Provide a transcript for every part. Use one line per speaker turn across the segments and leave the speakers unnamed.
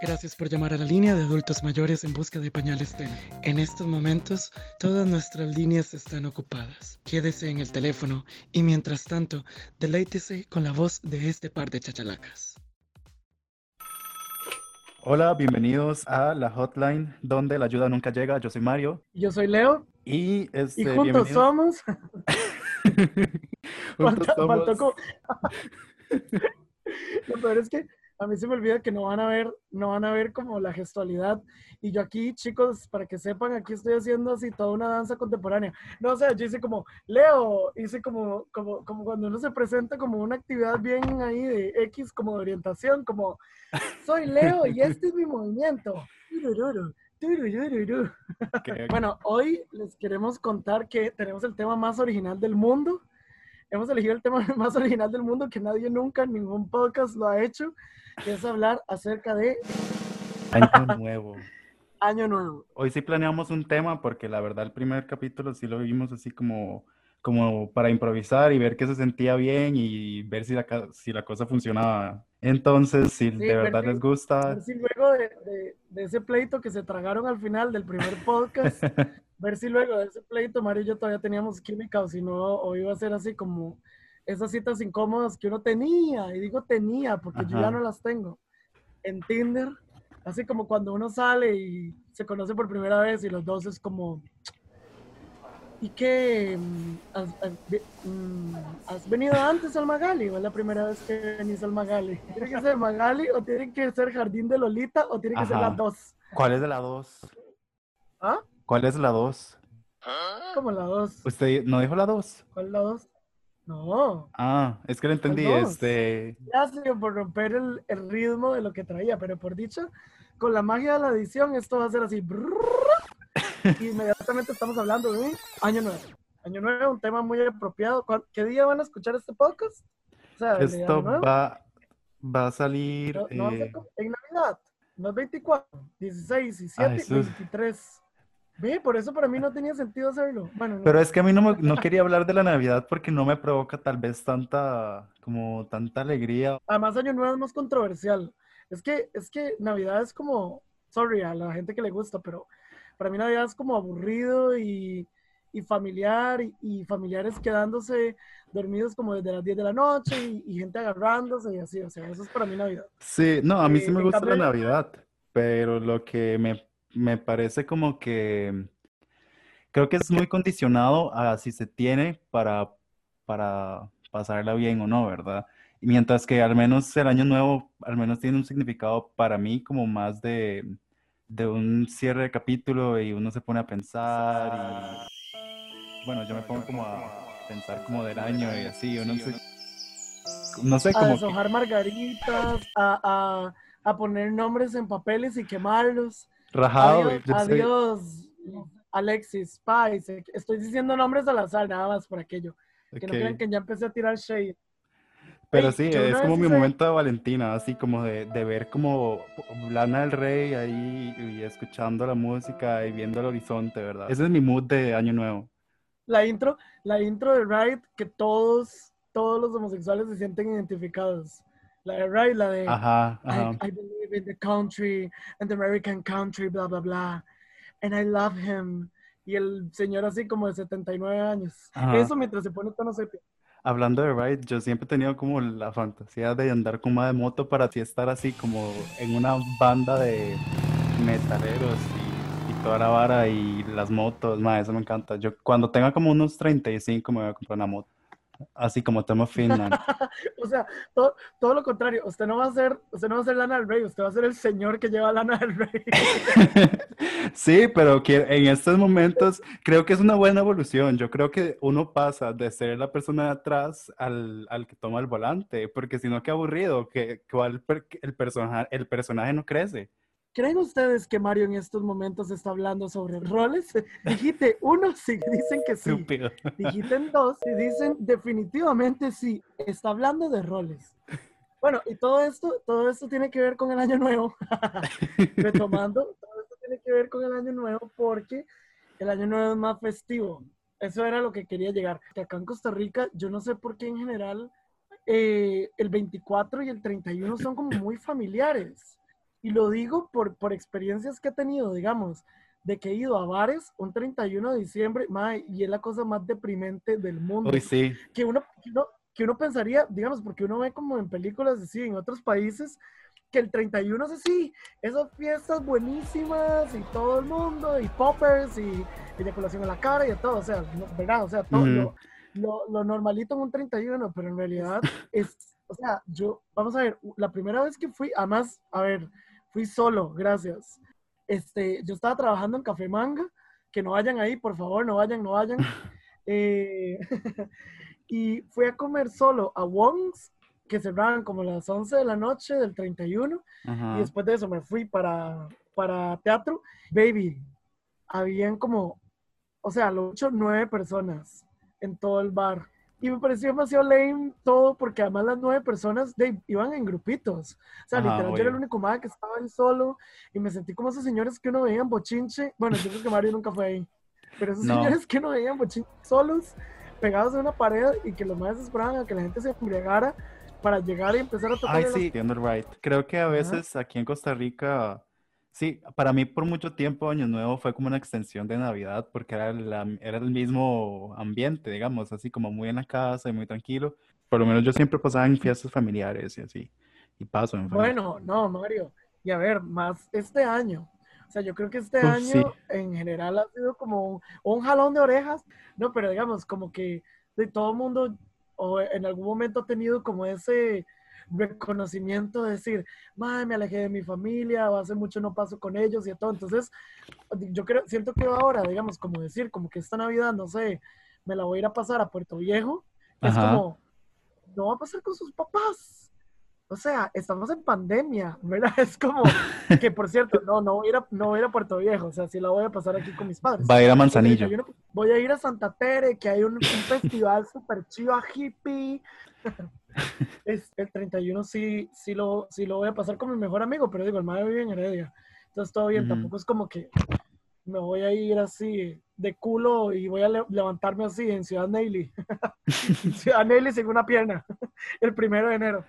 Gracias por llamar a la línea de adultos mayores en busca de pañales Tena. En estos momentos, todas nuestras líneas están ocupadas. Quédese en el teléfono y mientras tanto, deleítese con la voz de este par de chachalacas.
Hola, bienvenidos a la hotline donde la ayuda nunca llega. Yo soy Mario.
Yo soy Leo.
Y, este,
y juntos somos. juntos somos. Lo peor es que a mí se me olvida que no van a ver, no van a ver como la gestualidad. Y yo aquí, chicos, para que sepan, aquí estoy haciendo así toda una danza contemporánea. No, o sea, yo hice como, Leo, hice como, como, como cuando uno se presenta como una actividad bien ahí de X, como de orientación, como, soy Leo y este es mi movimiento. Bueno, hoy les queremos contar que tenemos el tema más original del mundo. Hemos elegido el tema más original del mundo que nadie nunca, en ningún podcast lo ha hecho que es hablar acerca de...
Año Nuevo.
Año Nuevo.
Hoy sí planeamos un tema porque la verdad el primer capítulo sí lo vimos así como, como para improvisar y ver qué se sentía bien y ver si la, si la cosa funcionaba. Entonces, si de verdad les gusta...
Ver si luego de, de, ese pleito que se tragaron al final del primer podcast, ver si luego de ese pleito yo todavía teníamos química o si no, o iba a ser así como esas citas incómodas que uno tenía, y digo tenía porque yo ya no las tengo, en Tinder, así como cuando uno sale y se conoce por primera vez y los dos es como, ¿y qué? Mm, mm, ¿Has, venido antes al Magali o es la primera vez que venís al Magali? ¿Tiene que ser Magali o tiene que ser Jardín de Lolita o tiene que ser la dos?
¿Cuál es de la dos?
¿Ah?
¿Cuál es la dos?
¿Cómo la dos?
¿Usted no dijo la dos?
¿Cuál la dos? No.
Ah, es que lo entendí, este...
Gracias por romper el, ritmo de lo que traía, pero por dicho, con la magia de la edición, esto va a ser así. y inmediatamente estamos hablando de Año Nuevo. Año Nuevo, un tema muy apropiado. ¿Qué día van a escuchar este podcast?
esto va, va a salir...
Eh, en Navidad, no es 24, 16, 17, 23. Ve, por eso para mí no tenía sentido hacerlo. Bueno,
Pero es que a mí no, no quería hablar de la Navidad porque no me provoca tal vez tanta, como tanta alegría.
Además, Año Nuevo es más controversial. Es que, es que Navidad es como, sorry a la gente que le gusta, pero para mí Navidad es como aburrido y, y familiar y, familiares quedándose dormidos como desde las 10 de la noche y, gente agarrándose y así, o sea, eso es para mí Navidad.
Sí, no, a mí sí eh, me gusta la Navidad, pero lo que me me parece como que creo que es muy condicionado a si se tiene para, para pasarla bien o no, ¿verdad? Y mientras que al menos el año nuevo, al menos tiene un significado para mí como más de, de un cierre de capítulo y uno se pone a pensar y bueno, yo me pongo como a pensar como del año y así, uno sé, no sé,
como... A deshojar margaritas, a, a, a poner nombres en papeles y quemarlos.
Rajado.
Adiós, Alexis Spice. Estoy diciendo nombres al azar, nada más por aquello. Que no crean que ya empecé a tirar shade.
Pero sí, es como mi momento de Valentina, así como de, de, ver como Lana del Rey ahí y escuchando la música y viendo el horizonte, ¿verdad? Ese es mi mood de Año Nuevo.
La intro, la intro de Ride que todos, todos los homosexuales se sienten identificados. La de Right, la de
ajá,
ajá. I, I, believe in the country and the American country, bla, bla, bla. And I love him. Y el señor así como de 79 años. Eso mientras se pone tono sepia.
Hablando de Ride, yo siempre he tenido como la fantasía de andar con una de moto para así estar así como en una banda de metaleros y, y toda la vara y las motos, ma, eso me encanta. Yo cuando tenga como unos 35 me voy a comprar una moto. Así como Tomo Finland.
o sea, todo, todo, lo contrario. Usted no va a ser, usted no va a ser Lana del Rey, usted va a ser el señor que lleva Lana del Rey.
sí, pero que en estos momentos creo que es una buena evolución. Yo creo que uno pasa de ser la persona de atrás al, al que toma el volante, porque si no, qué aburrido, que, que el, personaje, el personaje no crece.
¿Creen ustedes que Mario en estos momentos está hablando sobre roles? Dijiste uno, sí, dicen que sí. Dijiste dos, y dicen definitivamente sí. Está hablando de roles. Bueno, y todo esto, todo esto tiene que ver con el año nuevo. Retomando, todo esto tiene que ver con el año nuevo porque el año nuevo es más festivo. Eso era lo que quería llegar. Que acá en Costa Rica, yo no sé por qué en general eh, el 24 y el 31 son como muy familiares. Y lo digo por, por experiencias que he tenido, digamos, de que he ido a bares un 31 de diciembre, y es la cosa más deprimente del mundo.
sí.
Que uno, que uno, pensaría, digamos, porque uno ve como en películas así, en otros países, que el 31 es así, esas fiestas buenísimas y todo el mundo, y poppers, y eyaculación en la cara y todo, o sea, ¿verdad? O sea, todo lo, lo, normalito en un 31, pero en realidad es, o sea, yo, vamos a ver, la primera vez que fui, además, a ver, fui solo, gracias este, yo estaba trabajando en Café Manga, que no vayan ahí, por favor, no vayan, no vayan. Eh, y fui a comer solo a Wong's, que cerraban como las 11 de la noche del 31. Y después de eso me fui para, para teatro. Baby, habían como, o sea, lo ocho, nueve personas en todo el bar. Y me pareció demasiado lame todo porque además las nueve personas iban en grupitos. O sea, literal, yo era el único madre que estaba ahí solo y me sentí como esos señores que uno veía en bochinche. Bueno, yo creo que Mario nunca fue ahí. Pero esos señores que uno veía en bochinche solos, pegados en una pared y que los madres esperaban a que la gente se embriagara para llegar y empezar a tocar.
Ay, sí, entiendo, right. Creo que a veces aquí en Costa Rica Sí, para mí por mucho tiempo Año Nuevo fue como una extensión de Navidad porque era, era el mismo ambiente, digamos, así como muy en la casa y muy tranquilo. Por lo menos yo siempre pasaba en fiestas familiares y así, y paso en
Bueno, no, Mario, y a ver, más este año. O sea, yo creo que este año en general ha sido como un, jalón de orejas, no, pero digamos, como que de todo el mundo o en algún momento ha tenido como ese reconocimiento de decir, madre, me alejé de mi familia, o hace mucho no paso con ellos y todo. Entonces, yo creo, siento que ahora, digamos, como decir, como que esta Navidad, no sé, me la voy a ir a pasar a Puerto Viejo, es como, no va a pasar con sus papás. O sea, estamos en pandemia, ¿verdad? Es como que, por cierto, no, no voy, a ir a, no voy a, ir a Puerto Viejo, o sea, sí la voy a pasar aquí con mis padres.
Va a ir a Manzanillo.
Voy a ir a Santa Tere, que hay un, un festival súper chido hippie. es, el 31 sí, sí, lo, sí lo voy a pasar con mi mejor amigo, pero digo, el madre vive en Heredia. Entonces todo bien, tampoco es como que me voy a ir así de culo y voy a levantarme así en Ciudad Neily. Ciudad Neily sin una pierna, el primero de enero.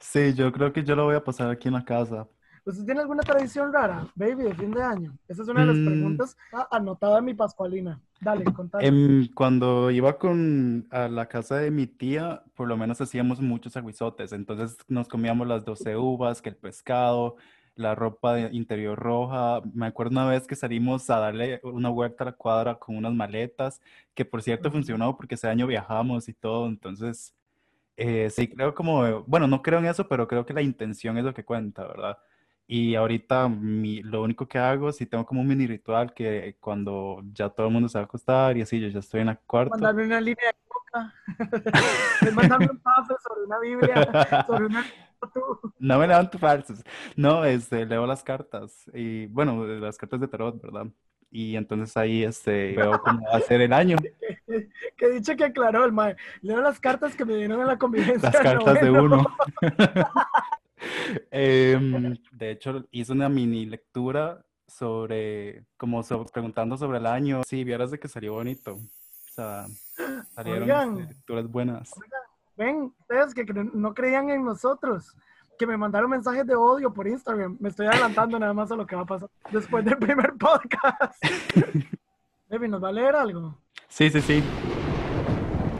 Sí, yo creo que yo lo voy a pasar aquí en la casa.
¿Usted tiene alguna tradición rara, baby, de fin de año? Esa es una de las mm. preguntas anotada en mi pascualina. Dale, contame.
Em, cuando iba con, a la casa de mi tía, por lo menos hacíamos muchos aguizotes. Entonces nos comíamos las 12 uvas, que el pescado, la ropa interior roja. Me acuerdo una vez que salimos a darle una vuelta a la cuadra con unas maletas, que por cierto funcionó porque ese año viajamos y todo. Entonces, eh, sí, creo como, bueno, no creo en eso, pero creo que la intención es lo que cuenta, ¿verdad? Y ahorita mi, lo único que hago, si tengo como un mini ritual que cuando ya todo el mundo se va a acostar y así, yo ya estoy en la cuarta.
Mandarme una línea de coca. Mandarme un pase sobre una Biblia, sobre una...
No me levanto falsos. No, este, leo las cartas. Y bueno, las cartas de tarot, ¿verdad? Y entonces ahí este, veo cómo va a ser el año.
que dicho que aclaró el mae. Leo las cartas que me dieron en la convivencia.
Las cartas de uno. Em, de hecho, hice una mini lectura sobre, como preguntando sobre el año. Sí, vieras de que salió bonito. O sea, salieron lecturas buenas.
ven, ustedes que no creían en nosotros, que me mandaron mensajes de odio por Instagram. Me estoy adelantando nada más a lo que va a pasar después del primer podcast. Debbie, ¿nos va a leer algo?
Sí, sí, sí.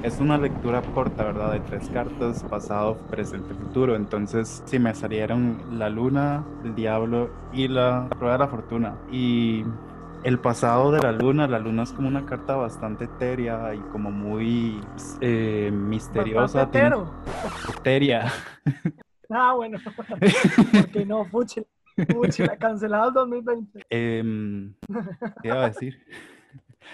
Es una lectura corta, ¿verdad? De tres cartas, pasado, presente, futuro. Entonces, si me salieron la luna, el diablo y la prueba de la fortuna. Y el pasado de la luna, la luna es como una carta bastante etérea y como muy eh, misteriosa. Etérea.
Ah, bueno. Porque no, fuchi, fuchi, la cancelado el 2020.
Eh, ¿Qué iba a decir?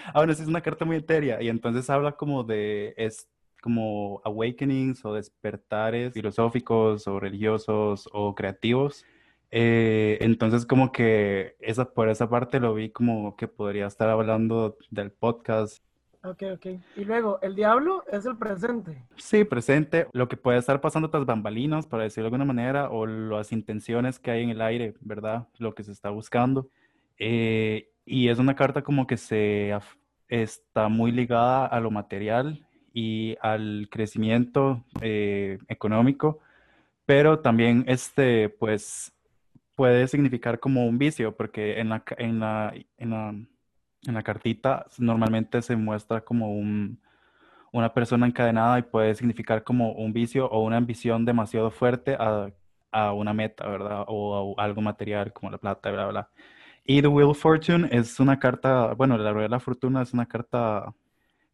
Ah, bueno, sí es una carta muy etérea y entonces habla como de, es como awakenings o despertares filosóficos o religiosos o creativos. Eh, entonces como que esa, por esa parte lo vi como que podría estar hablando del podcast.
Ok, ok. Y luego, el diablo es el presente.
Sí, presente, lo que puede estar pasando tras bambalinas, para decirlo de alguna manera, o las intenciones que hay en el aire, ¿verdad? Lo que se está buscando. Eh, y es una carta como que se está muy ligada a lo material y al crecimiento eh, económico, pero también este, pues, puede significar como un vicio, porque en la, en la, en la, en la cartita normalmente se muestra como un, una persona encadenada y puede significar como un vicio o una ambición demasiado fuerte a, a una meta, ¿verdad? O algo material como la plata, bla, bla. Y The Wheel of Fortune es una carta, bueno, la rueda de la fortuna es una carta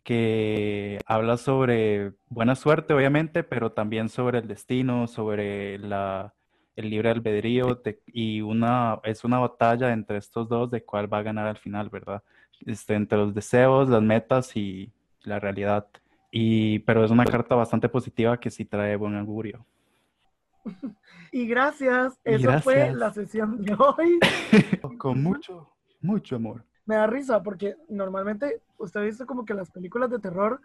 que habla sobre buena suerte, obviamente, pero también sobre el destino, sobre la, el libre albedrío y una, es una batalla entre estos dos de cuál va a ganar al final, ¿verdad? Este, entre los deseos, las metas y la realidad. Y, pero es una carta bastante positiva que sí trae buen augurio.
Y gracias, eso fue la sesión de hoy.
Con mucho, mucho amor.
Me da risa porque normalmente usted ha visto como que las películas de terror,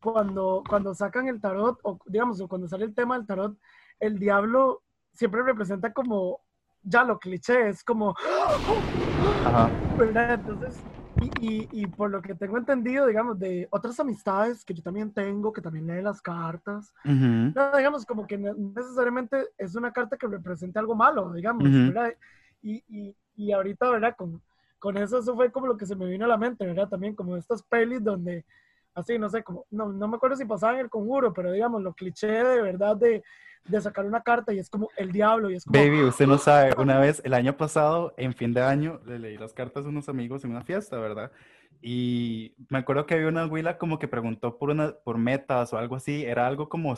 cuando, cuando sacan el tarot, o digamos, o cuando sale el tema del tarot, el diablo siempre representa como ya lo cliché, es como... Ajá. Entonces, y, y, por lo que tengo entendido, digamos, de otras amistades que yo también tengo, que también leen las cartas, no, digamos, como que necesariamente es una carta que represente algo malo, digamos, ¿verdad? Y, y, y, ahorita, ¿verdad? Con, con eso, eso fue como lo que se me vino a la mente, ¿verdad? También como estas pelis donde, así, no sé, como, no, no me acuerdo si pasaba en el conjuro, pero digamos, lo cliché de verdad de de sacar una carta y es como el diablo y es como...
Baby, usted no sabe, una vez, el año pasado, en fin de año, le leí las cartas a unos amigos en una fiesta, ¿verdad? Y me acuerdo que había una abuela como que preguntó por, una, por metas o algo así, era algo como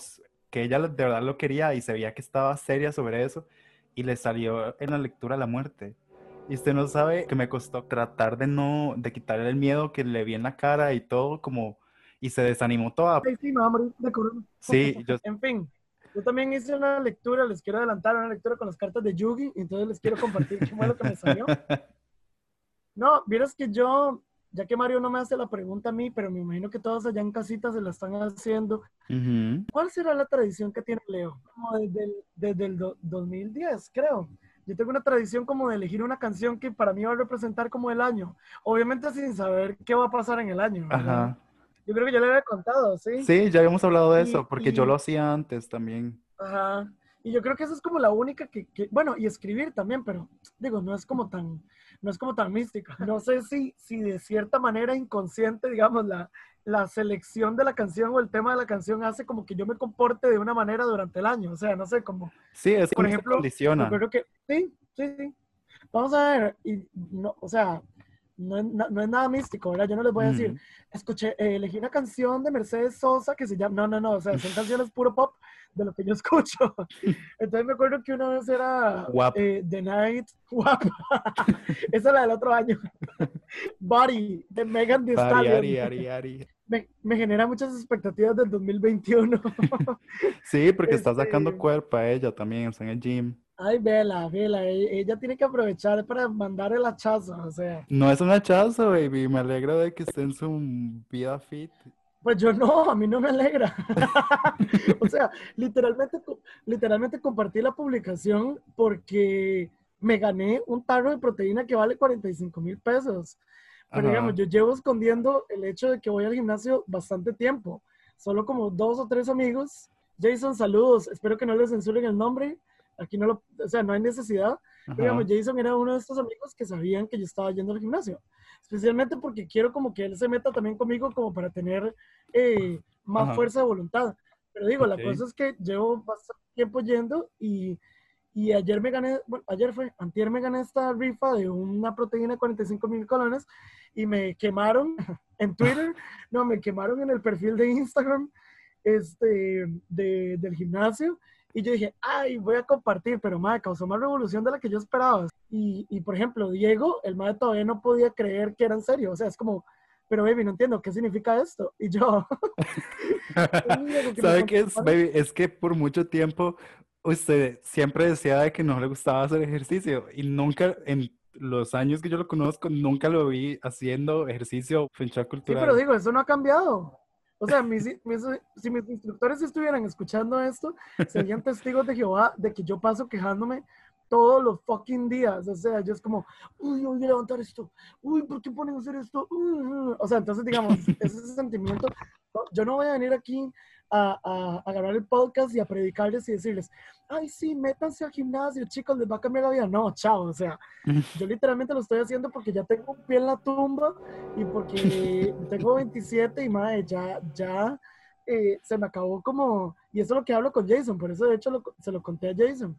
que ella de verdad lo quería y se veía que estaba seria sobre eso y le salió en la lectura la muerte. Y usted no sabe que me costó tratar de no, de quitarle el miedo que le vi en la cara y todo como, y se desanimó toda.
Sí, sí, de
Sí, yo...
En fin, yo también hice una lectura, les quiero adelantar una lectura con las cartas de Yugi, entonces les quiero compartir qué fue lo que me salió. No, vieras que yo, ya que Mario no me hace la pregunta a mí, pero me imagino que todos allá en casita se la están haciendo. ¿Cuál será la tradición que tiene Leo? Como desde el, desde el 2010, creo. Yo tengo una tradición como de elegir una canción que para mí va a representar como el año. Obviamente sin saber qué va a pasar en el año. Ajá. Yo creo que ya le había contado, ¿sí?
Sí, ya habíamos hablado de eso, porque yo lo hacía antes también.
Ajá. Y yo creo que esa es como la única que, que, bueno, y escribir también, pero digo, no es como tan, no es como tan mística. No sé si, si de cierta manera inconsciente, digamos, la, la selección de la canción o el tema de la canción hace como que yo me comporte de una manera durante el año. O sea, no sé cómo.
Sí, es por ejemplo, yo
creo que sí, sí, sí. Vamos a ver, y no, o sea, no es, no es, nada místico, ¿verdad? Yo no les voy a decir, escuché, eh, elegí una canción de Mercedes Sosa que se llama, no, no, no, o sea, son canciones puro pop de lo que yo escucho. Entonces me acuerdo que una vez era eh, The Night, Guap, esa es la del otro año, Body, de Megan Thee Stallion. Me, me, genera muchas expectativas del 2021.
sí, porque está sacando este cuerpo a ella también, está en el gym.
Ay, vela, vela, e, ella tiene que aprovechar para mandar el hachazo, o sea.
No es un hachazo, baby, me alegra de que esté en su vida fit.
Pues yo no, a mí no me alegra. o sea, literalmente, literalmente compartí la publicación porque me gané un tarro de proteína que vale 45 mil pesos. Pero digamos, yo llevo escondiendo el hecho de que voy al gimnasio bastante tiempo. Solo como dos o tres amigos. Jason, saludos. Espero que no les censuren el nombre aquí no lo, o sea, no hay necesidad. digamos, Jason era uno de estos amigos que sabían que yo estaba yendo al gimnasio. Especialmente porque quiero como que él se meta también conmigo como para tener eh, más fuerza de voluntad. Pero digo, la cosa es que llevo bastante tiempo yendo y, y ayer me gané, bueno, ayer fue, antier me gané esta rifa de una proteína de 45 mil colones y me quemaron en Twitter, no, me quemaron en el perfil de Instagram este, de, del gimnasio y yo dije, ay, voy a compartir, pero madre, causó más revolución de la que yo esperaba. Y, y por ejemplo, Diego, el madre todavía no podía creer que era en serio. O sea, es como, pero baby, no entiendo, ¿qué significa esto? Y yo...
¿Sabe qué es, baby? Es que por mucho tiempo usted siempre decía de que no le gustaba hacer ejercicio y nunca en los años que yo lo conozco, nunca lo vi haciendo ejercicio finchar cultural.
Sí, pero digo, eso no ha cambiado. O sea, mis, si mis instructores estuvieran escuchando esto, serían testigos de Jehová de que yo paso quejándome todos los fucking días. O sea, yo es como, uy, voy a levantar esto. Uy, ¿por qué ponen a hacer esto? o sea, entonces, digamos, ese sentimiento yo no voy a venir aquí a, a, a, grabar el podcast y a predicarles y decirles, ay, sí, métanse al gimnasio, chicos, les va a cambiar la vida. No, chao, o sea, yo literalmente lo estoy haciendo porque ya tengo un pie en la tumba y porque tengo 27 y madre, ya, ya eh, se me acabó como, y eso es lo que hablo con Jason, por eso de hecho se lo conté a Jason.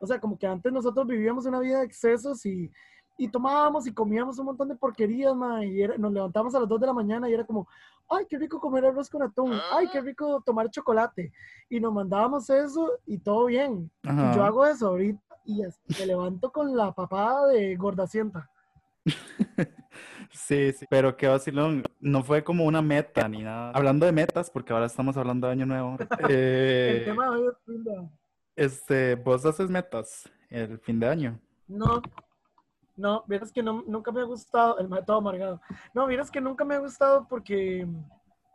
O sea, como que antes nosotros vivíamos una vida de excesos y, y tomábamos y comíamos un montón de porquerías, ma, y nos levantamos a las 2 de la mañana y era como, ay, qué rico comer arroz con atún, ay, qué rico tomar chocolate. Y nos mandábamos eso y todo bien. Y yo hago eso ahorita y me levanto con la papada de gordacienta.
Sí, sí, pero qué vacilón, no fue como una meta ni nada. Hablando de metas, porque ahora estamos hablando de Año Nuevo.
Eh, el tema de hoy es.
Este, ¿vos haces metas el fin de año?
No, no, vieras que no, nunca me ha gustado, el todo amargado. No, vieras que nunca me ha gustado porque,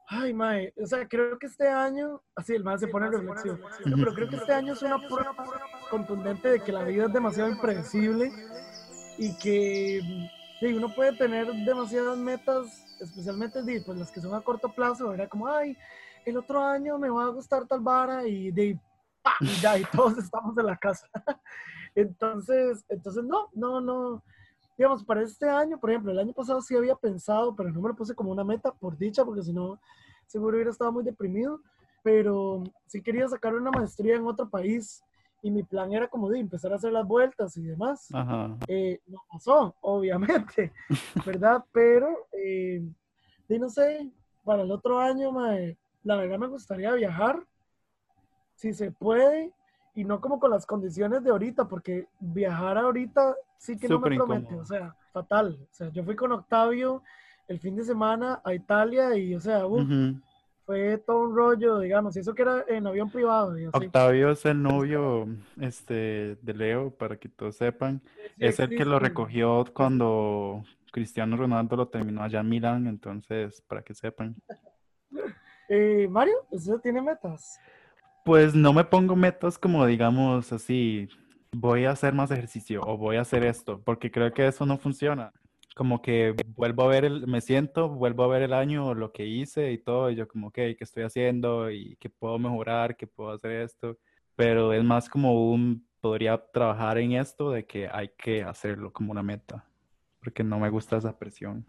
ay, mae, o sea, creo que este año, así el mae se pone reflexivo, no, pero creo que este año es una prueba contundente de que la vida es demasiado impredecible y que sí, uno puede tener demasiadas metas, especialmente pues, las que son a corto plazo, era como, ay, el otro año me va a gustar tal vara y de y ya, y todos estamos en la casa. entonces, entonces no, no, no. Digamos, para este año, por ejemplo, el año pasado sí había pensado, pero no me lo puse como una meta, por dicha, porque si no, seguro hubiera estado muy deprimido. Pero sí quería sacar una maestría en otro país y mi plan era como de empezar a hacer las vueltas y demás. Eh, no pasó, obviamente, ¿verdad? Pero, eh, no sé, para el otro año, la verdad me gustaría viajar si se puede, y no como con las condiciones de ahorita, porque viajar ahorita sí que no me promete, o sea, fatal. O sea, yo fui con Octavio el fin de semana a Italia y, o sea, fue todo un rollo, digamos, y eso que era en avión privado.
Octavio es el novio este, de Leo, para que todos sepan. es el que lo recogió cuando Cristiano Ronaldo lo terminó allá en Milán, entonces, para que sepan.
Eh, Mario, ¿usted tiene metas?
Pues no me pongo metas como digamos así, voy a hacer más ejercicio o voy a hacer esto, porque creo que eso no funciona. Como que vuelvo a ver el, me siento, vuelvo a ver el año, lo que hice y todo, y yo como, ok, ¿qué estoy haciendo? ¿Y qué puedo mejorar? ¿Qué puedo hacer esto? Pero es más como un, podría trabajar en esto de que hay que hacerlo como una meta, porque no me gusta esa presión.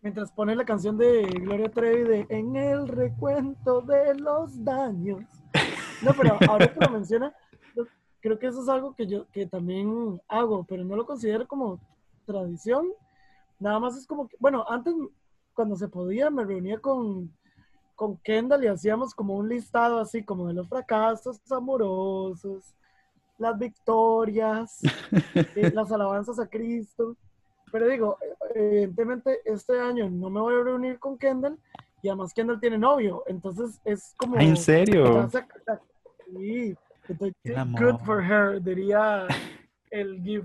Mientras pone la canción de Gloria Trevi de En el recuento de los daños. No, pero ahora que lo menciona, creo que eso es algo que yo que también hago, pero no lo considero como tradición. Nada más es como que, bueno, antes cuando se podía me reunía con, con Kendall y hacíamos como un listado así como de los fracasos amorosos, las victorias, eh, las alabanzas a Cristo. Pero digo, evidentemente este año no me voy a reunir con Kendall y además Kendall tiene novio, entonces es como...
¿En serio?
Sí, good for her, diría el GIF.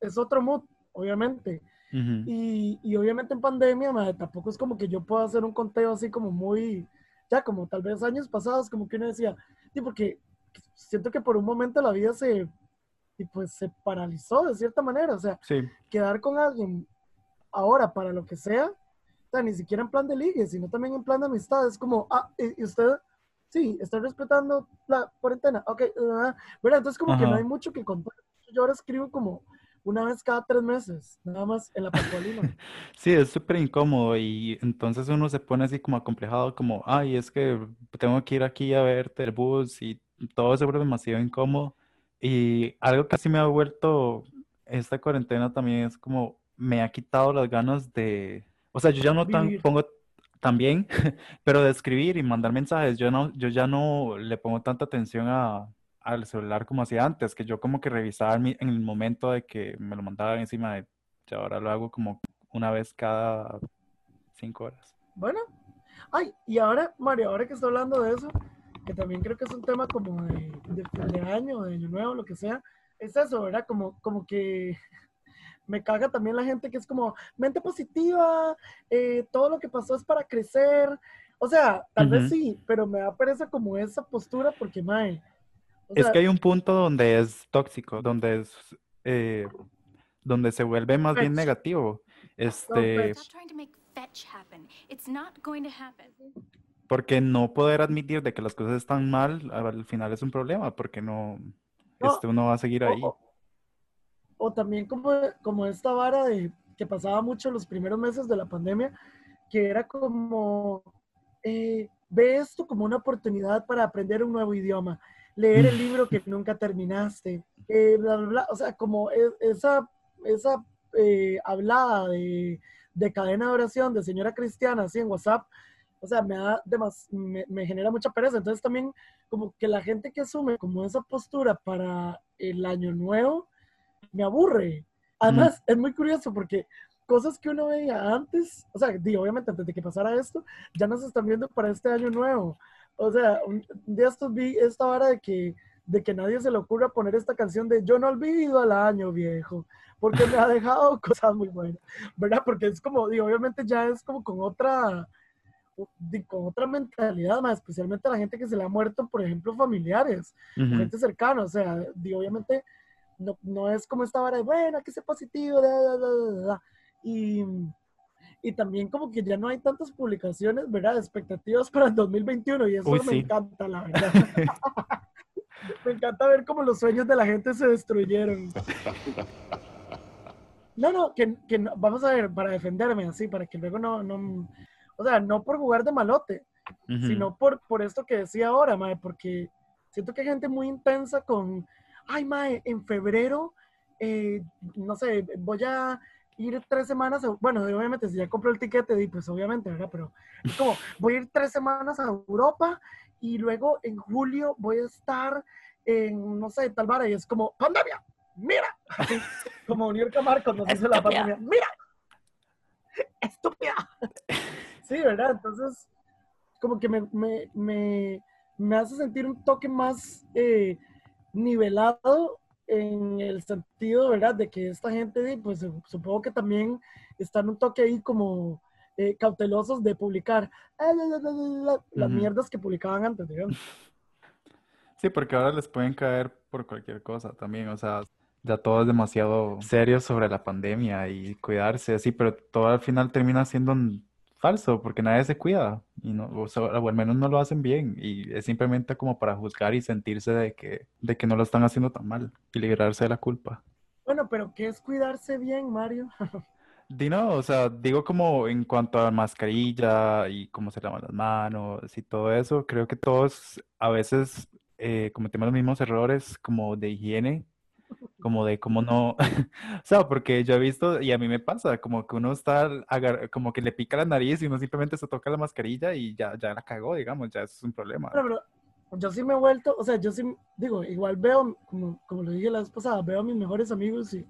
Es, otro mood, obviamente. y, y, obviamente en pandemia, tampoco es como que yo pueda hacer un conteo así como muy, ya como tal vez años pasados, como que uno decía, sí, porque siento que por un momento la vida se, y pues se paralizó de cierta manera, o sea, quedar con alguien ahora para lo que sea, o sea, ni siquiera en plan de ligue, sino también en plan de amistad, es como, ah, y usted sí, estoy respetando la cuarentena, ok, uh, Entonces como que no hay mucho que contar. Yo ahora escribo como una vez cada tres meses, nada más en la Pascualina.
Sí, es súper incómodo y entonces uno se pone así como acomplejado, como, ay, es que tengo que ir aquí a verte el bus y todo se vuelve demasiado incómodo. Y algo que sí me ha vuelto esta cuarentena también es como, me ha quitado las ganas de, o sea, yo ya no tan, pongo también, pero de escribir y mandar mensajes, yo, no, yo ya no le pongo tanta atención a, al celular como hacía antes, que yo como que revisaba en el momento de que me lo mandaban encima de, yo ahora lo hago como una vez cada cinco horas.
Bueno, ay, y ahora, Mario, ahora que estoy hablando de eso, que también creo que es un tema como de, de, de año, de año nuevo, lo que sea, es eso, ¿verdad? Como, como que me caga también la gente que es como mente positiva, eh, todo lo que pasó es para crecer. O sea, tal vez sí, pero me da pereza como esa postura porque, mae.
es que hay un punto donde es tóxico, donde es. Eh, donde se vuelve más bien negativo. Este. Porque no poder admitir de que las cosas están mal, al final es un problema, porque no, este, uno va a seguir ahí.
O, también como, como esta vara de que pasaba mucho los primeros meses de la pandemia, que era como, eh, ve esto como una oportunidad para aprender un nuevo idioma, leer el libro que nunca terminaste, eh, bla, bla, bla. O sea, como e, esa, esa eh, hablada de, de, cadena de oración de señora cristiana así en WhatsApp, o sea, me, da me, me, genera mucha pereza. Entonces también como que la gente que asume como esa postura para el año nuevo, me aburre. Además, es muy curioso porque cosas que uno veía antes, o sea, digo, obviamente antes de que pasara esto, ya nos están viendo para este año nuevo. O sea, un, día estos vi esta hora de que, de que nadie se le ocurra poner esta canción de Yo no olvido al año viejo, porque me ha dejado cosas muy buenas, ¿verdad? Porque es como, digo, obviamente ya es como con otra, con otra mentalidad, más especialmente la gente que se le ha muerto, por ejemplo, familiares, gente cercana, o sea, digo, obviamente no, no, es como esta hora de, bueno, que sea positivo, y y también como que ya no hay tantas publicaciones, ¿verdad? Expectativas para el 2021 y eso me encanta, la verdad. me encanta ver cómo los sueños de la gente se destruyeron. No, no, que, que vamos a ver, para defenderme así, para que luego no, no, o sea, no por jugar de malote, sino por, por esto que decía ahora, mae, porque siento que hay gente muy intensa con, ay, mae, en febrero, eh, no sé, voy a ir tres semanas, bueno, obviamente si ya compró el tiquete, pues obviamente, ¿verdad? Pero es como, voy a ir tres semanas a Europa y luego en julio voy a estar en, no sé, tal vara, y es como, pandemia, mira, como New York Marcos nos dice la pandemia, mira, estúpida. Sí, ¿verdad? Entonces, como que me, me, me, me hace sentir un toque más eh, nivelado en el sentido, ¿verdad? De que esta gente, pues supongo que también están un toque ahí como eh, cautelosos de publicar ah, las mierdas que publicaban antes, digamos.
Sí, porque ahora les pueden caer por cualquier cosa también, o sea, ya todo es demasiado serio sobre la pandemia y cuidarse así, pero todo al final termina siendo falso porque nadie se cuida y no, o, al menos no lo hacen bien y es simplemente como para juzgar y sentirse de que, de que no lo están haciendo tan mal y liberarse de la culpa.
Bueno, pero ¿qué es cuidarse bien, Mario?
Dino, o sea, digo como en cuanto a mascarilla y cómo se lavan las manos y todo eso, creo que todos a veces eh, cometemos los mismos errores como de higiene como de cómo no, o sea, porque yo he visto, y a mí me pasa, como que uno está, como que le pica la nariz y uno simplemente se toca la mascarilla y ya, ya la cagó, digamos, ya es un problema.
Pero, yo sí me he vuelto, o sea, yo sí, digo, igual veo, como, como lo dije la vez pasada, veo a mis mejores amigos y,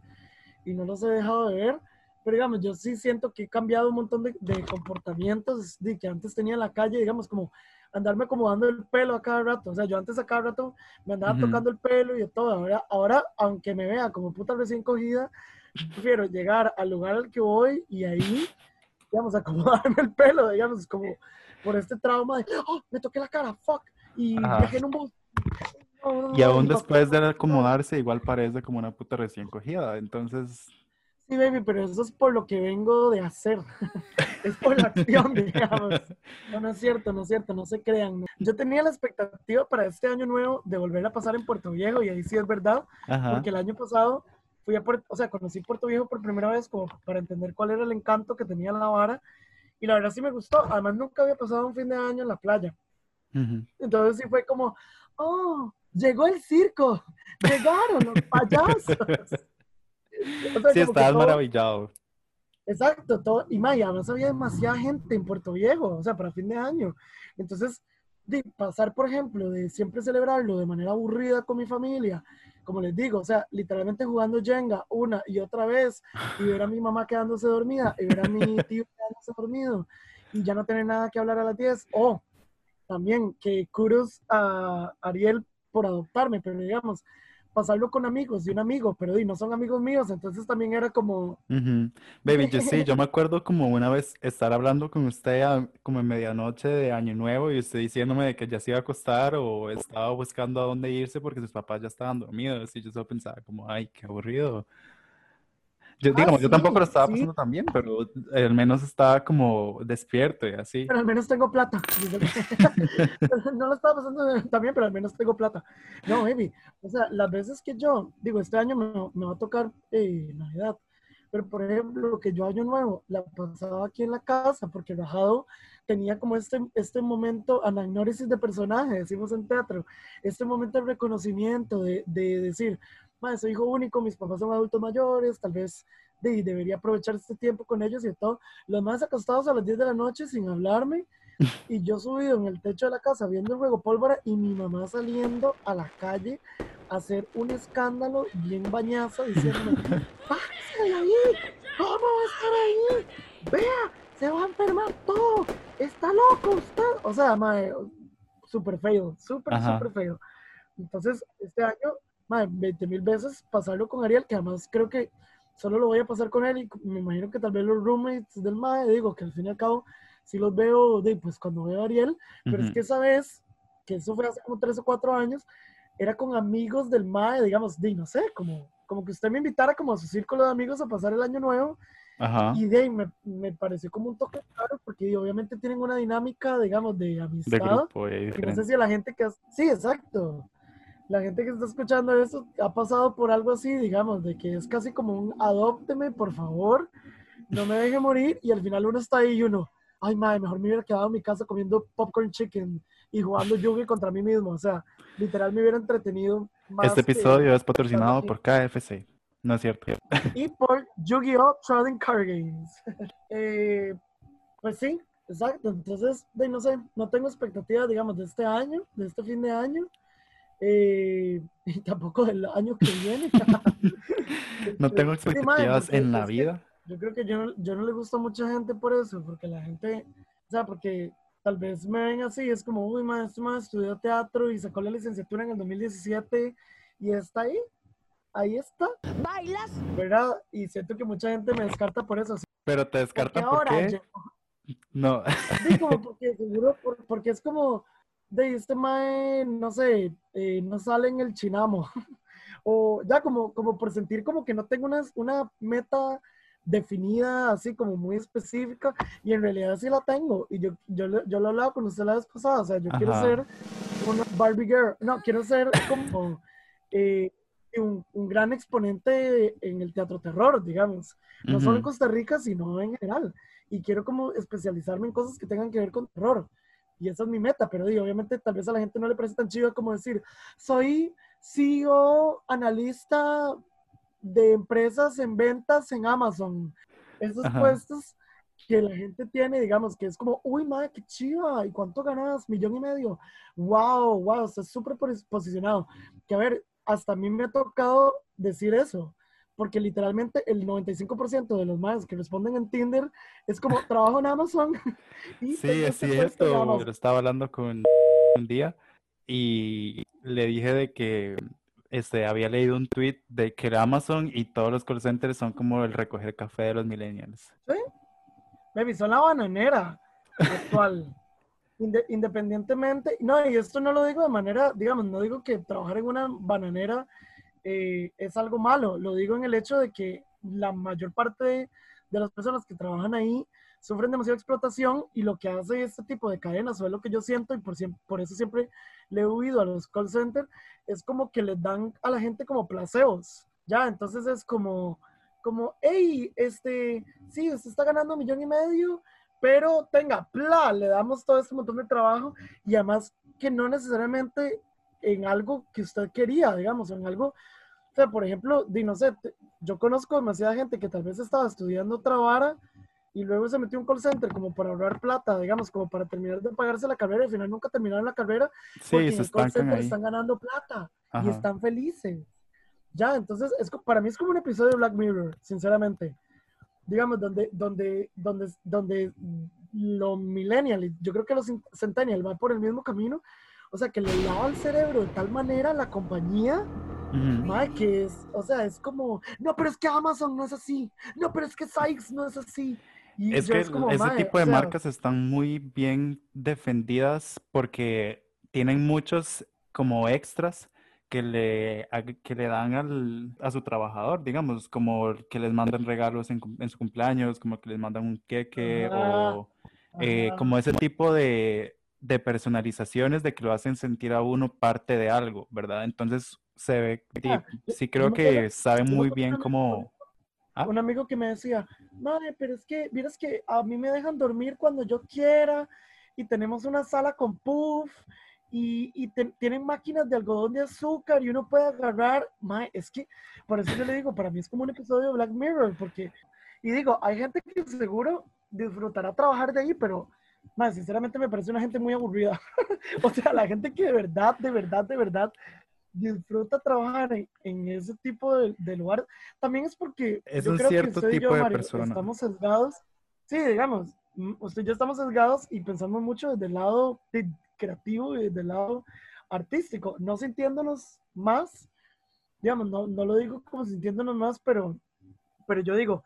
y no los he dejado de ver, pero digamos, yo sí siento que he cambiado un montón de, de comportamientos de que antes tenía en la calle, digamos, como andarme acomodando el pelo a cada rato. O sea, yo antes a cada rato me andaba tocando el pelo y de todo. Ahora, ahora, aunque me vea como puta recién cogida, prefiero llegar al lugar al que voy y ahí, digamos, acomodarme el pelo, digamos, como por este trauma de, oh, me toqué la cara, fuck, y dejé en un bus.
y aún después de acomodarse, igual parece como una puta recién cogida. Entonces,
Sí, baby, pero eso es por lo que vengo de hacer. es por la acción, digamos. No, no es cierto, no es cierto, no se crean. Yo tenía la expectativa para este año nuevo de volver a pasar en Puerto Viejo, y ahí sí es verdad, porque el año pasado fui a Puerto, o sea, conocí Puerto Viejo por primera vez como para entender cuál era el encanto que tenía la vara, y la verdad sí me gustó. Además, nunca había pasado un fin de año en la playa. Entonces sí fue como, oh, llegó el circo, llegaron los payasos
sí, estabas maravillado.
Exacto, todo, y Maya, no había demasiada gente en Puerto Viejo, o sea, para fin de año. Entonces, de pasar, por ejemplo, de siempre celebrarlo de manera aburrida con mi familia, como les digo, o sea, literalmente jugando Jenga una y otra vez, y ver a mi mamá quedándose dormida, y ver a mi tío quedándose dormido, y ya no tener nada que hablar a las 10, o también que kudos a Ariel por adoptarme, pero digamos, pasarlo con amigos de un amigo, pero y no son amigos míos, entonces también era como...
Baby, yo sí, yo me acuerdo como una vez estar hablando con usted como en medianoche de Año Nuevo y usted diciéndome de que ya se iba a acostar o estaba buscando a dónde irse porque sus papás ya estaban dormidos y yo solo pensaba como, ay, qué aburrido. Yo, ah, digamos, yo tampoco lo estaba pasando tan bien, pero al menos estaba como despierto y así.
Pero al menos tengo plata. no lo estaba pasando tan bien, pero al menos tengo plata. No, baby. O sea, las veces que yo, digo, este año me, va a tocar eh, Navidad, pero por ejemplo, que yo año nuevo la pasaba aquí en la casa, porque Rajado tenía como este, este momento, anagnórisis de personaje, decimos en teatro, este momento de reconocimiento, de, de decir, soy hijo único, mis papás son adultos mayores, tal vez de, debería aprovechar este tiempo con ellos y todo. Los más acostados a las 10 de la noche sin hablarme y yo subido en el techo de la casa viendo el juego pólvora y mi mamá saliendo a la calle a hacer un escándalo bien bañazo diciéndome, ¡bájese de ahí! ¿Cómo va a estar ahí? ¡Vea! ¡Se va a enfermar todo! ¡Está loco usted! O sea, mae, súper feo, súper, súper feo. Entonces, este año 20 mil veces pasarlo con Ariel, que además creo que solo lo voy a pasar con él y me imagino que tal vez los roommates del MAE, digo que al fin y al cabo sí los veo, de, pues cuando veo a Ariel, pero es que esa vez, que eso fue hace como 3 o 4 años, era con amigos del MAE, digamos, de, no sé, como, como que usted me invitara como a su círculo de amigos a pasar el año nuevo. Y de ahí me, me, pareció como un toque claro porque obviamente tienen una dinámica, digamos, de amistad. De grupo, no sé si a la gente que... Sí, exacto la gente que está escuchando esto ha pasado por algo así, digamos, de que es casi como un adópteme, por favor, no me deje morir, y al final uno está ahí y uno, ay, madre, mejor me hubiera quedado en mi casa comiendo popcorn chicken y jugando Yugi contra mí mismo, o sea, literal me hubiera entretenido
más. Este episodio es patrocinado por KFC, no es cierto.
Y por Yu-Gi-Oh! Trading Card Games. Eh, pues sí, exacto, entonces, no sé, no tengo expectativas, digamos, de este año, de este fin de año. Eh, y tampoco del año que viene.
no tengo expectativas en la vida.
Yo creo que yo, yo no le gusta a mucha gente por eso, porque la gente, o sea, porque tal vez me ven así, es como, uy, maestro, más estudió teatro y sacó la licenciatura en el 2017 y está ahí, ahí está.
¿Bailas?
¿Verdad? Y siento que mucha gente me descarta por eso.
Pero te descarta porque por ahora, No.
Sí, como porque seguro, porque es como, de este mae, no sé, eh, no sale en el chinamo. o ya como, como por sentir como que no tengo una, una meta definida, así como muy específica, y en realidad sí la tengo. Y yo, yo, yo lo hablaba con usted la vez pasada, o sea, yo quiero ser una Barbie Girl, no, quiero ser como eh, un, un, gran exponente en el teatro terror, digamos, no solo en Costa Rica, sino en general. Y quiero como especializarme en cosas que tengan que ver con terror y esa es mi meta, pero digo, obviamente tal vez a la gente no le parece tan chido como decir, soy CEO, analista de empresas en ventas en Amazon. Esos puestos que la gente tiene, digamos, que es como, uy, madre, qué chiva, ¿y cuánto ganas? Millón y medio. Wow, wow, está súper posicionado. Que a ver, hasta a mí me ha tocado decir eso porque literalmente el 95% de los más que responden en Tinder es como trabajo en Amazon.
sí, es cierto. Yo estaba hablando con un día y le dije de que este, había leído un tweet de que Amazon y todos los call centers son como el recoger café de los millennials.
Sí. Baby, son la bananera actual. independientemente, no, y esto no lo digo de manera, digamos, no digo que trabajar en una bananera eh, es algo malo. Lo digo en el hecho de que la mayor parte de, las personas que trabajan ahí sufren demasiada explotación y lo que hace este tipo de cadenas, o es lo que yo siento y por, por eso siempre le he huido a los call centers, es como que les dan a la gente como placeos, ¿ya? Entonces es como, como, hey, este, sí, usted está ganando un millón y medio, pero tenga, pla, le damos todo este montón de trabajo y además que no necesariamente en algo que usted quería, digamos, en algo o sea, por ejemplo, di, no sé, yo conozco demasiada gente que tal vez estaba estudiando otra vara y luego se metió un call center como para ahorrar plata, digamos, como para terminar de pagarse la carrera y al final nunca terminaron la carrera porque en el call center están ganando plata y están felices. Ya, entonces, es, para mí es como un episodio de Black Mirror, sinceramente. Digamos, donde, donde, donde, donde lo millennial, yo creo que los centennial van por el mismo camino, o sea, que le lava el cerebro de tal manera a la compañía que es, o sea, es como, no, pero es que Amazon no es así, no, pero es que Sykes no es así.
Es que ese tipo de marcas están muy bien defendidas porque tienen muchos como extras que le, que le dan al, a su trabajador, digamos, como que les mandan regalos en, en su cumpleaños, como que les mandan un queque o eh, como ese tipo de, de, personalizaciones de que lo hacen sentir a uno parte de algo, ¿verdad? Entonces se ve, sí, creo que sabe muy bien cómo...
¿Ah? Un amigo que me decía, madre, pero es que, miras que a mí me dejan dormir cuando yo quiera y tenemos una sala con puff y, tienen máquinas de algodón de azúcar y uno puede agarrar, es que, por eso yo le digo, para mí es como un episodio de Black Mirror, porque, y digo, hay gente que seguro disfrutará trabajar de ahí, pero, más sinceramente me parece una gente muy aburrida. o sea, la gente que de verdad, de verdad, de verdad disfruta trabajar en, ese tipo de, de, lugar, también es porque
es yo un creo cierto que tipo de persona.
estamos sesgados. Sí, digamos, usted y yo estamos sesgados y pensamos mucho desde el lado de, creativo y del lado artístico, no sintiéndonos más, digamos, no, no lo digo como sintiéndonos más, pero, pero yo digo,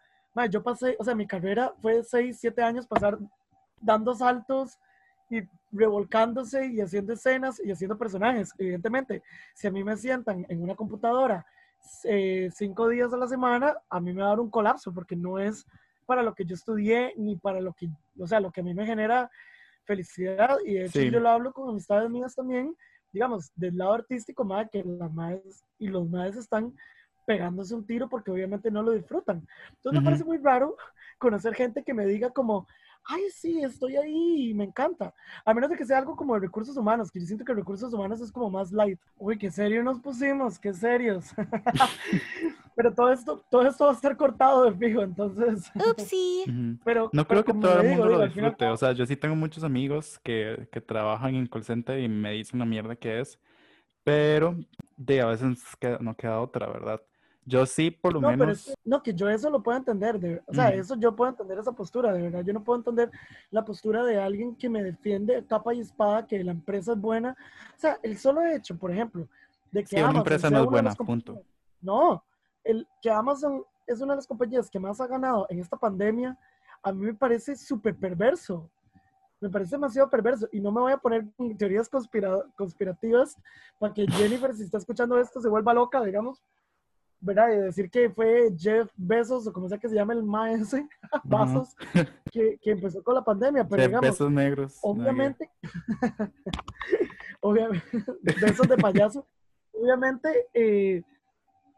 yo pasé, o sea, mi carrera fue 6, 7 años pasar dando saltos y revolcándose y haciendo escenas y haciendo personajes. Evidentemente, si a mí me sientan en una computadora eh, cinco días a la semana, a mí me va a dar un colapso porque no es para lo que yo estudié ni para lo que, o sea, lo que a mí me genera felicidad y de hecho yo lo hablo con amistades mías también, digamos, del lado artístico, más que las madres y los madres están pegándose un tiro porque obviamente no lo disfrutan. Entonces me parece muy raro conocer gente que me diga como, ay, sí, estoy ahí y me encanta. A menos de que sea algo como de recursos humanos, que yo siento que recursos humanos es como más light. Uy, qué serio nos pusimos, qué serios. pero todo esto, todo esto va a estar cortado de fijo, entonces.
Upsi.
pero, no creo que todo el mundo lo disfrute. O sea, yo sí tengo muchos amigos que, que trabajan en call center y me dicen una mierda que es. Pero de a veces no queda otra, ¿verdad? Yo sí, por lo menos.
no, que yo eso lo puedo entender. o sea, eso yo puedo entender esa postura, de verdad. Yo no puedo entender la postura de alguien que me defiende capa y espada, que la empresa es buena. O sea, el solo hecho, por ejemplo, de que.
Sí, una empresa no es buena, punto.
No, el que Amazon es una de las compañías que más ha ganado en esta pandemia, a mí me parece súper perverso. Me parece demasiado perverso. Y no me voy a poner en teorías conspirativas para que Jennifer, si está escuchando esto, se vuelva loca, digamos. ¿Verdad? De decir que fue Jeff Bezos, o como sea que se llama el maese, Bezos, que, que, empezó con la pandemia. Pero
Jeff Besos negros.
Obviamente, obviamente, besos de payaso. Obviamente, eh,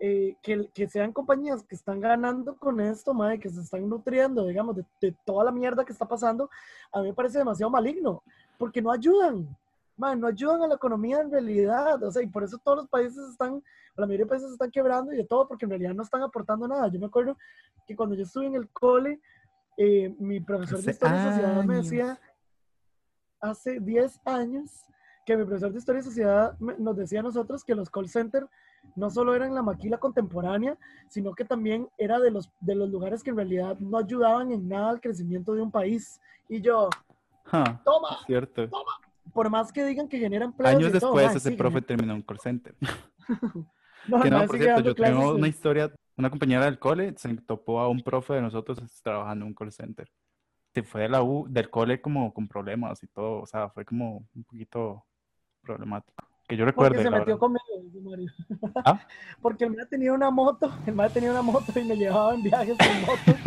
eh, que, que, sean compañías que están ganando con esto, madre, que se están nutriendo, digamos, de, de, toda la mierda que está pasando, a mí me parece demasiado maligno, porque no ayudan no ayudan a la economía en realidad, o sea, y por eso todos los países están, la mayoría de países están quebrando y de todo, porque en realidad no están aportando nada. Yo me acuerdo que cuando yo estuve en el cole, eh, mi profesor de Historia y Sociedad me decía, hace 10 años, que mi profesor de Historia y Sociedad nos decía a nosotros que los call centers no solo eran la maquila contemporánea, sino que también era de los, de los lugares que en realidad no ayudaban en nada al crecimiento de un país. Y yo, toma,
cierto.
toma, por más que digan que generan empleo.
Años después, ese profe terminó un call center. no, que no, por cierto, yo tengo una historia, una compañera del cole se topó a un profe de nosotros trabajando en un call center. Se fue de la U, del cole como con problemas y todo, o sea, fue como un poquito problemático. Que yo recuerdo.
Porque se metió conmigo, Mario. ¿Ah? Porque el me tenía una moto, el me tenía una moto y me llevaba en viajes en moto.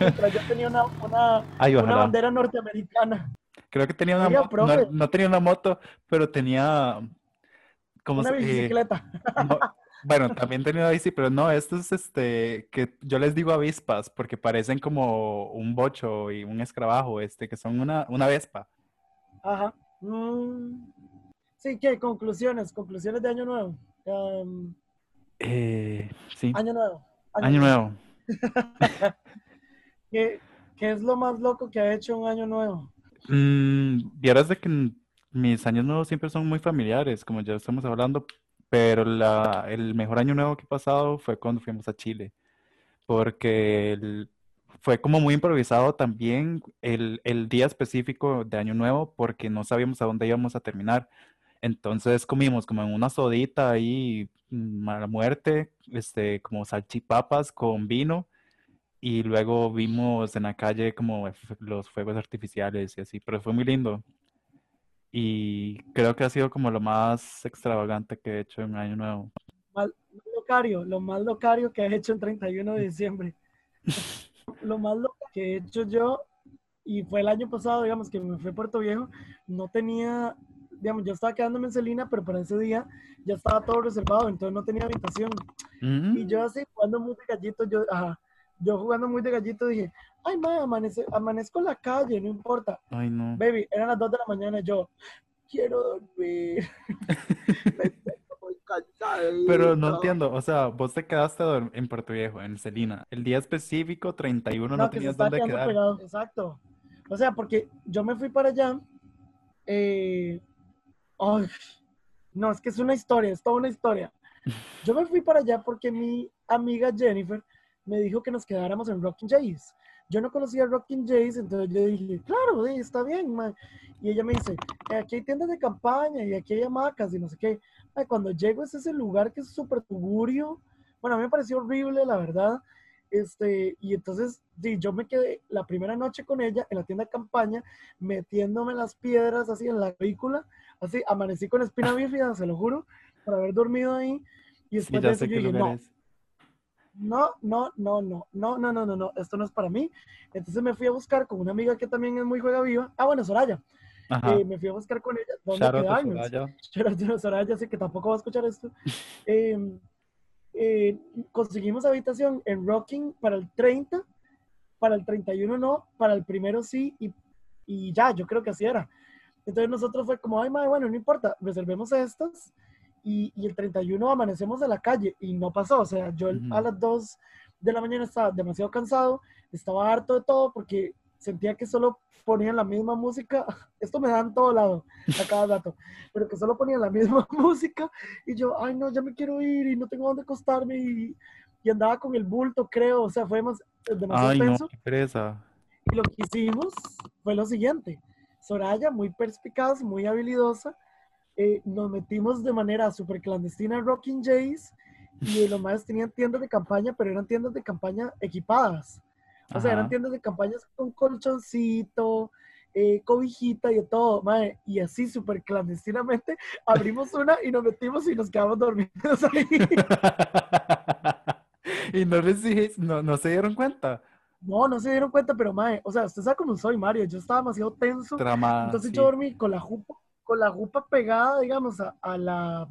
mientras yo tenía una, una, una bandera norteamericana.
Creo que tenía una moto, no, tenía una moto, pero tenía
como una bicicleta.
bueno, también tenía una bici, pero no, estos este que yo les digo avispas porque parecen como un bocho y un escarabajo, este que son una una vespa.
Ajá. Mm. Sí, ¿qué? Conclusiones, conclusiones de año nuevo.
Eh, sí.
Año nuevo.
Año, nuevo.
¿Qué, ¿Qué es lo más loco que ha hecho un año nuevo?
Mm, vieras de que mis años nuevos siempre son muy familiares, como ya estamos hablando, pero el mejor año nuevo que he pasado fue cuando fuimos a Chile, porque fue como muy improvisado también el, día específico de año nuevo, porque no sabíamos a dónde íbamos a terminar. Entonces comimos como en una sodita ahí, mala muerte, este, como salchipapas con vino y luego vimos en la calle como los fuegos artificiales y así, pero fue muy lindo. y creo que ha sido como lo más extravagante que he hecho en Año Nuevo.
Mal, locario, lo más locario que he hecho en 31 de diciembre. lo más locario que he hecho yo, y fue el año pasado, digamos, que me fui a Puerto Viejo, no tenía, digamos, yo estaba quedándome en Celina, pero para ese día ya estaba todo reservado, entonces no tenía habitación.
Mm.
Y yo así, jugando gallito, yo, ajá, yo jugando muy de gallito dije, ay, madre, amanece, amanezco en la calle, no importa.
Ay, no.
Baby, eran las 2 de la mañana, yo, quiero dormir.
Pero no entiendo, o sea, vos te quedaste en Puerto Viejo, en Celina. El día específico, 31, no,
se
tenías dónde quedar.
pegado. Exacto. O sea, porque yo me fui para allá. eh, ay, no, es que es una historia, es toda una historia. Yo me fui para allá porque mi amiga Jennifer me dijo que nos quedáramos en Rocking Jays. Yo no conocía Rocking Jays, entonces yo dije, claro, sí, está bien, man. Y ella me dice, "Eh, aquí hay tiendas de campaña y aquí hay hamacas y no sé qué. Ay, cuando llego es ese lugar que es súper tugurio. Bueno, a mí me pareció horrible, la verdad. Este, y entonces, sí, yo me quedé la primera noche con ella en la tienda de campaña, metiéndome las piedras así en la película, así, amanecí con espina bífida, se lo juro, por haber dormido ahí. Y después de
ya
eso
sé
yo
qué
dije,
lugar
no,
es.
No, no, no, no, no, no, no, no, no, esto no es para mí. Entonces me fui a buscar con una amiga que también es muy juega viva. Ah, bueno, Soraya. Eh, me fui a buscar con ella dónde.
Soraya.
Shout out a Soraya, sé que tampoco va a escuchar esto. Eh, eh, conseguimos habitación en Rocking para el 30, para el 31 no, para el primero sí, y, y ya, yo creo que así era. Entonces nosotros fue como, ay, madre, bueno, no importa, reservemos estas, y, y el 31 amanecemos en la calle, y no pasó, o sea, yo el-
Ujú.
a las 2 de la mañana estaba demasiado cansado, estaba harto de todo, porque sentía que solo ponían la misma música, esto me da en todo lado, a cada rato, pero que solo ponían la misma música, y yo, ay, no, ya me quiero ir, y no tengo dónde acostarme, y, y andaba con el bulto, creo, o sea, fue más, demasiado
Ay, no,
tenso.
qué pereza.
Y lo que hicimos fue lo siguiente. Soraya, muy perspicaz, muy habilidosa, eh, nos metimos de manera súper clandestina a Rocking Jays y los más tenían tiendas de campaña, pero eran tiendas de campaña equipadas. O sea, eran
Ajá.
tiendas de campaña con colchoncito, eh, cobijita y de todo, mae. Y así súper clandestinamente abrimos una y nos metimos y nos quedamos dormidos ahí.
Y no les dije, no, no se dieron cuenta.
No, no se dieron cuenta, pero mae, o sea, usted sabe cómo soy, Mario. Yo estaba demasiado tenso.
Tramada,
Entonces
sí.
yo dormí con la jupa, con la jupa pegada, digamos, a, a la,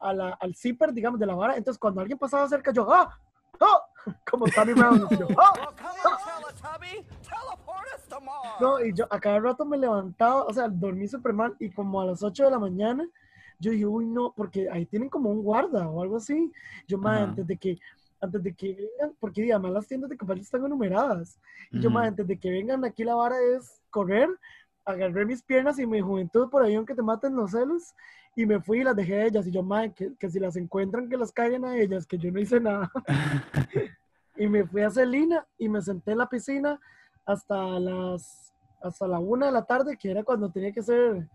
a la, al zipper, digamos, de la vara. Entonces cuando alguien pasaba cerca, yo, ¡ah! ¡ah! Como Tommy Brown. yo, ¡ah!
Mars.
No, y yo a cada rato me levantaba, o sea, dormí súper mal. Y como a las 8 de la mañana, yo dije, uy, no, porque ahí tienen como un guarda o algo así. Yo, más antes de que, antes de que vengan, porque además las tiendas de campaña están enumeradas. Y yo, más antes de que vengan, aquí la vara es correr. Agarré mis piernas y mi juventud por ahí, aunque te maten los celos. Y me fui y las dejé a ellas. Y yo, madre, que, que si las encuentran, que las caigan a ellas, que yo no hice nada. y me fui a Celina y me senté en la piscina hasta las hasta la una de la tarde, que era cuando tenía que hacer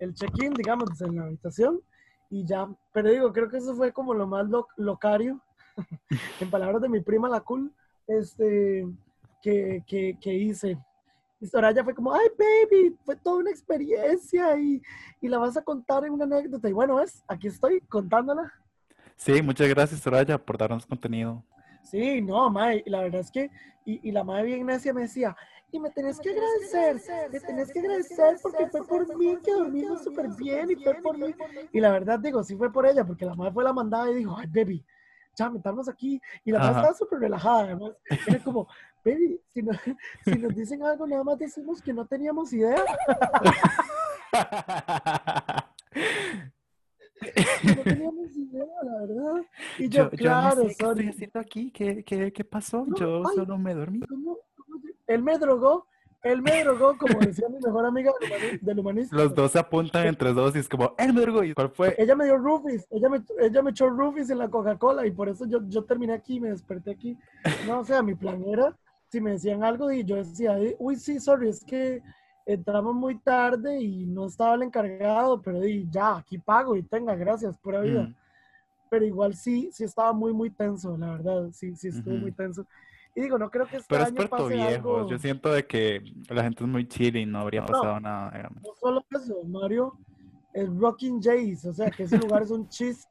el check-in, digamos, en la habitación. Y ya, pero digo, creo que eso fue como lo más lo- locario, en palabras de mi prima la cool, este, que, que, que hice. Y Soraya fue como, ay, baby, fue toda una experiencia y, y la vas a contar en una anécdota. Y bueno, es, aquí estoy contándola.
Sí, muchas gracias, Soraya, por darnos contenido.
Sí, no, mae, la verdad es que, y, y la madre bien necia me decía, y me tenés que agradecer, me tenés que agradecer porque fue por mí que dormimos súper bien y fue por mí. Y la verdad digo, sí fue por ella, porque la madre fue la mandada y dijo, ay, baby, ya metámonos aquí. Y la madre
Ajá.
estaba súper relajada, además. Era como, baby, si, no- si nos dicen algo, nada más decimos que no teníamos idea. no teníamos idea, la verdad. Y yo,
Yo, yo no
claro,
sé qué estoy haciendo aquí, ¿qué, qué, qué pasó?
No,
Yo
ay.
solo me dormí.
¿Cómo- cómo te- Él me drogó, él me drogó, como decía mi mejor amiga del humani- del humanista.
Los dos se apuntan entre dos y es como, el vergo, ¿y cuál fue?
Ella me dio roofies, ella me, ella me echó roofies en la Coca-Cola y por eso yo, yo terminé aquí y me desperté aquí. No, o sea, mi plan era, si me decían algo y yo decía, "Eh, uy, sí, sorry, es que entramos muy tarde y no estaba el encargado, pero di, ya, aquí pago y tenga, gracias, pura vida.
Mm,
pero igual sí, sí estaba muy, muy tenso, la verdad, sí, sí estuvo muy tenso. Y digo, no creo que este
Pero es
año
Puerto
pase
Viejo.
algo.
Yo siento de que la gente es muy chill y no habría
No.
pasado nada, digamos.
No solo eso, Mario, el Rocking Jays, o sea, que ese lugar es un chiste.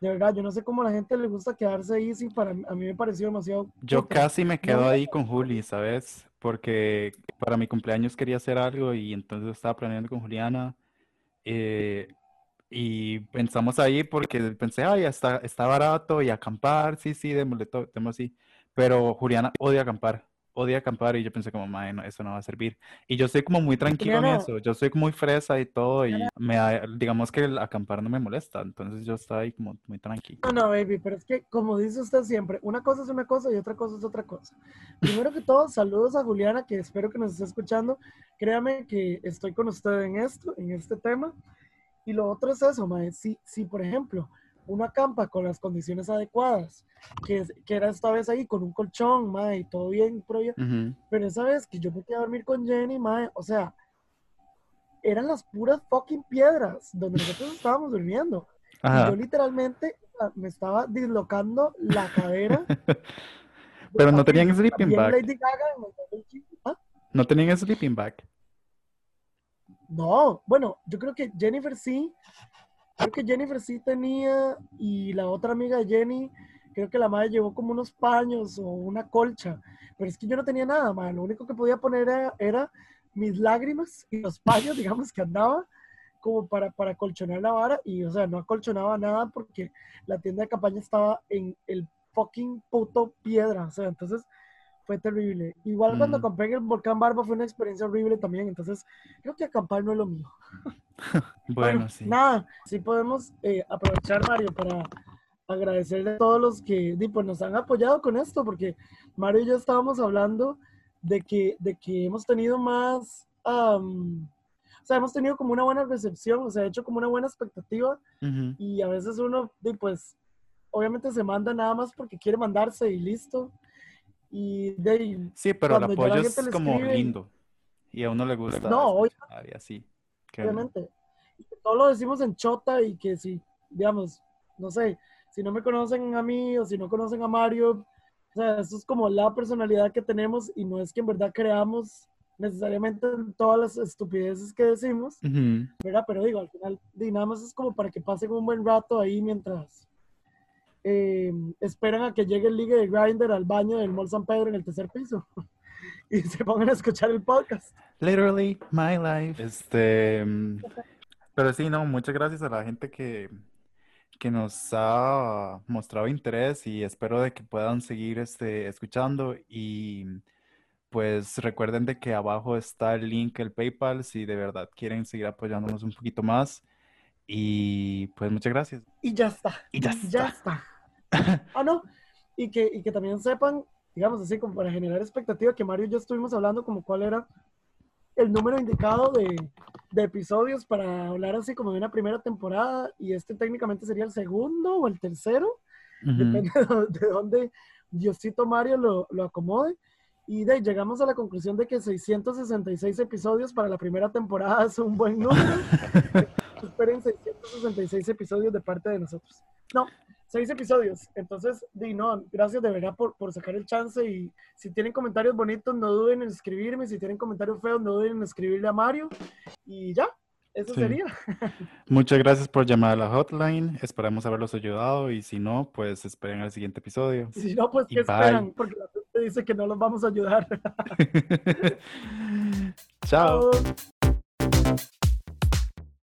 De verdad, yo no sé cómo a la gente le gusta quedarse ahí, sí, para a mí me pareció demasiado.
Yo casi me quedo ahí con Juli, ¿sabes? Porque para mi cumpleaños quería hacer algo y entonces estaba planeando con Juliana. eh, y pensamos ahí porque pensé, ay, está, está barato y acampar, sí, sí, démosle todo, démosle así. Pero Juliana odia acampar, odia acampar y yo pensé como, "Mae, no, eso no va a servir. Y yo soy como muy tranquilo en
Juliana.
eso, yo soy muy fresa y todo y me, da- digamos que el acampar no me molesta, entonces yo estaba ahí como muy tranquilo.
No, no, baby, pero es que, como dice usted siempre, una cosa es una cosa y otra cosa es otra cosa. Primero que todo, saludos a Juliana, que espero que nos esté escuchando. Créame que estoy con usted en esto, en este tema. Y lo otro es eso, mae. Si, si por ejemplo, uno acampa con las condiciones adecuadas, que, que era esta vez ahí con un colchón, mae, y todo bien, pero, ya-
Ujú.
pero esa vez que yo me quedé a dormir con Jenny, mae, o sea, eran las puras fucking piedras donde nosotros estábamos durmiendo. Y yo literalmente me estaba dislocando la cadera.
Pero no tenían sleeping bag.
Lady Gaga. ¿Ah?
No tenían sleeping bag.
No, bueno, yo creo que Jennifer sí. Creo que Jennifer sí tenía y la otra amiga de Jenny, creo que la madre llevó como unos paños o una colcha. Pero es que yo no tenía nada, madre. Lo único que podía poner era, era mis lágrimas y los paños, digamos, que andaba como para, para colchonar la vara. Y, o sea, no acolchonaba nada porque la tienda de campaña estaba en el fucking puto piedra. O sea, entonces fue terrible. Igual cuando
Mm.
acampé en el volcán Barba fue una experiencia horrible también. Entonces, creo que acampar no es lo mío.
Bueno, sí.
Nada, sí podemos eh, aprovechar, Mario, para agradecerle a todos los que pues, nos han apoyado con esto, porque Mario y yo estábamos hablando de que, de que hemos tenido más, am, o sea, hemos tenido como una buena recepción, o sea, hecho como una buena expectativa,
Ujú.
y a veces uno, pues, obviamente se manda nada más porque quiere mandarse y listo. Y de
Sí, pero el apoyo es como
escribe
lindo. Y a uno le gusta
No, obvio-
escuchar y así.
Obviamente. Y que Todo lo decimos en chota y que si, digamos, no sé, si no me conocen a mí o si no conocen a Mario, o sea, eso es como la personalidad que tenemos y no es que en verdad creamos necesariamente en todas las estupideces que decimos. ¿verdad? Pero digo, al final, di, nada más es como para que pasen un buen rato ahí mientras eh, esperan a que llegue el ligue de Grinder al baño del Mall San Pedro en el tercer piso y se pongan a escuchar el podcast.
Literally my life. Este, pero sí, no, muchas gracias a la gente que, que nos ha mostrado interés y espero de que puedan seguir este, escuchando y pues recuerden de que abajo está el link, el PayPal, si de verdad quieren seguir apoyándonos un poquito más y pues muchas gracias.
Y ya está.
Y ya está.
está. ah, no. Y que, y que también sepan, digamos así, como para generar expectativa, que Mario y yo estuvimos hablando como cuál era el número indicado de, de episodios para hablar así como de una primera temporada. Y este técnicamente sería el segundo o el tercero.
Ujú.
Depende de, dó- de dónde Diosito Mario lo, lo acomode. Y de ahí llegamos a la conclusión de que 666 episodios para la primera temporada es un buen número. Esperen 666 episodios de parte de nosotros. No, seis episodios. Entonces, di no, gracias de verdad por, por sacar el chance. Y si tienen comentarios bonitos, no duden en escribirme. Si tienen comentarios feos, no duden en escribirle a Mario. Y ya, eso
Sí.
sería.
Muchas gracias por llamar a la hotline. Esperamos haberlos ayudado y si no, pues esperen al siguiente episodio.
Y si no, pues,
Y
¿qué
bye.
esperan? Porque la gente dice que no los vamos a ayudar.
Chao.
Chao.